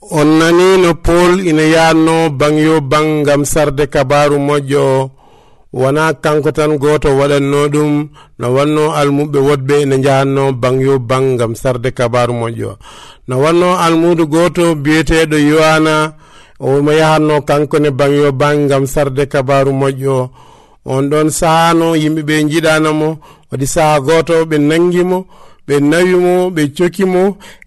on nani no pol ina yanno bangyo bang gam sarde kabaru moƴƴo. Wona kanko tan goto waɗanno ɗum no wanno almuɓe wodɓe ene jahanno bangyo bang gam sarde kabaru moƴƴo. No wanno almudu goto biyeteɗo yowana omo yahanno kankone ban yo ban gam sarde kabaru moƴƴo. On ɗon sahano yimɓeɓe jiɗanamo waɗi saaha goto ɓe nangimo ɓe nawimo ɓe cokimo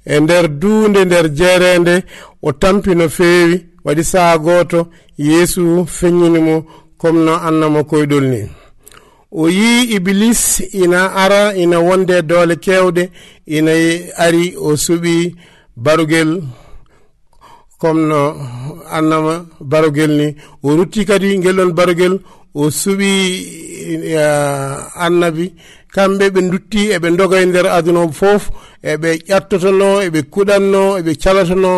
e nder duunde nder jeerende o tampi no feewi. Waɗi saha gooto yeesu feññinimo comme no annamo koyɗol ni. O yi iblis ina ara ina wonde doole kewɗe ina ari o suɓi barugel comme no annama barogel ni. O rutti kadi ngel ɗon barogel o suɓi uh, annabi. Kamɓe ɓe dutti eɓe doga e nder aduna o fof eɓe ƴattotono eɓe kuɗanno eɓe calatono.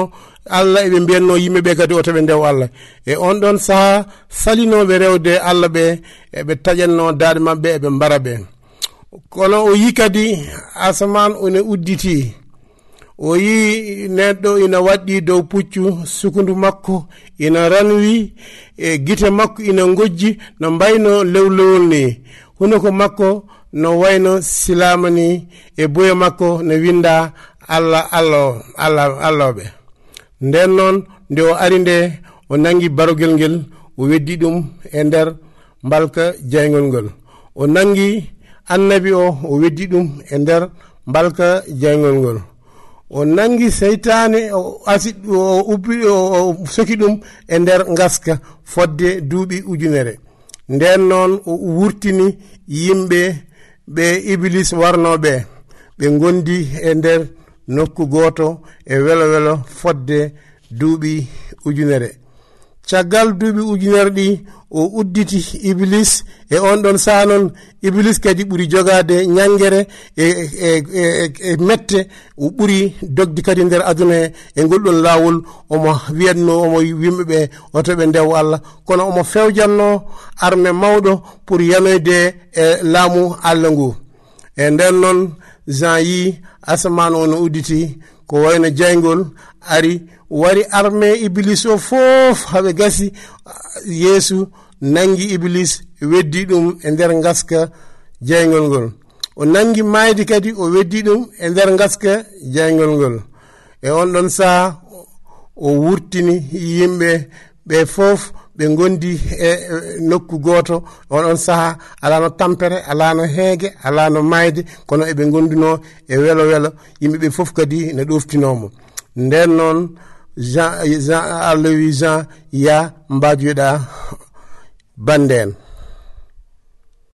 Allah eɓe mbiyanno yimɓeɓe kadi o ɓe ndew allah. E on ɗon saaha salinoɓe rewde allah ɓe eɓe taƴanno daaɗe mabɓe eɓe mbara ɓe kono o yi kadi asaman one udditi o yi neɗɗo ina waɗɗi dow puccu sukundu makko ina ranwi e gite makko ina gojji no mbayno lewlowol ni. Hunoko makko no wayno silama ni e boya makko no winda allah allah allah allahɓe nden noon nde o ari nde o nangi barogel ngel o weddi ɗum e nder mbalka jaygol ngol. O nangi annabi o o weddi ɗum e nder mbalka jaygol ngol. o nangi seytane o asi o ubbi o soki ɗum e nder gaska fodde duuɓi ujunere. Nden noon o wurtini yimɓe ɓe iblis warnoɓe ɓe gondi e nder nokku goto e welo welo fodde duuɓi ujunere. caggal duuɓi ujunere ɗi o udditi iblis e on ɗon saha noon iblis kadi ɓuri jogade ñangere e, e, e, e mette o ɓuri dogdi kadi nder aduna e e ngolɗon lawol omo wiyatno omo yimɓeɓe oto ɓe ndew allah. Kono omo fewjanno arme mawɗo pour yanoyde e laamu allah ngu. E nden noon jean yi asaman o no udditi ko wayno jaygol ari wari armé iblis o fof haɓe gasi. Yeesu nangi iblis weddi ɗum e nder gaska jaygol ngol. O nangi maydi kadi o weddi ɗum e nder gaska jaygol ngol. E on ɗon saha o wurtini yimɓe ɓe fof ɓe gondi e nokku goto oɗon saaha alano tampere alano heege alano mayde kono eɓe gonduno e welo welo. Yimɓeɓe foof kadi ne ɗoftinomo nden noon jean jean allah jean ya mbajoyɗa bande en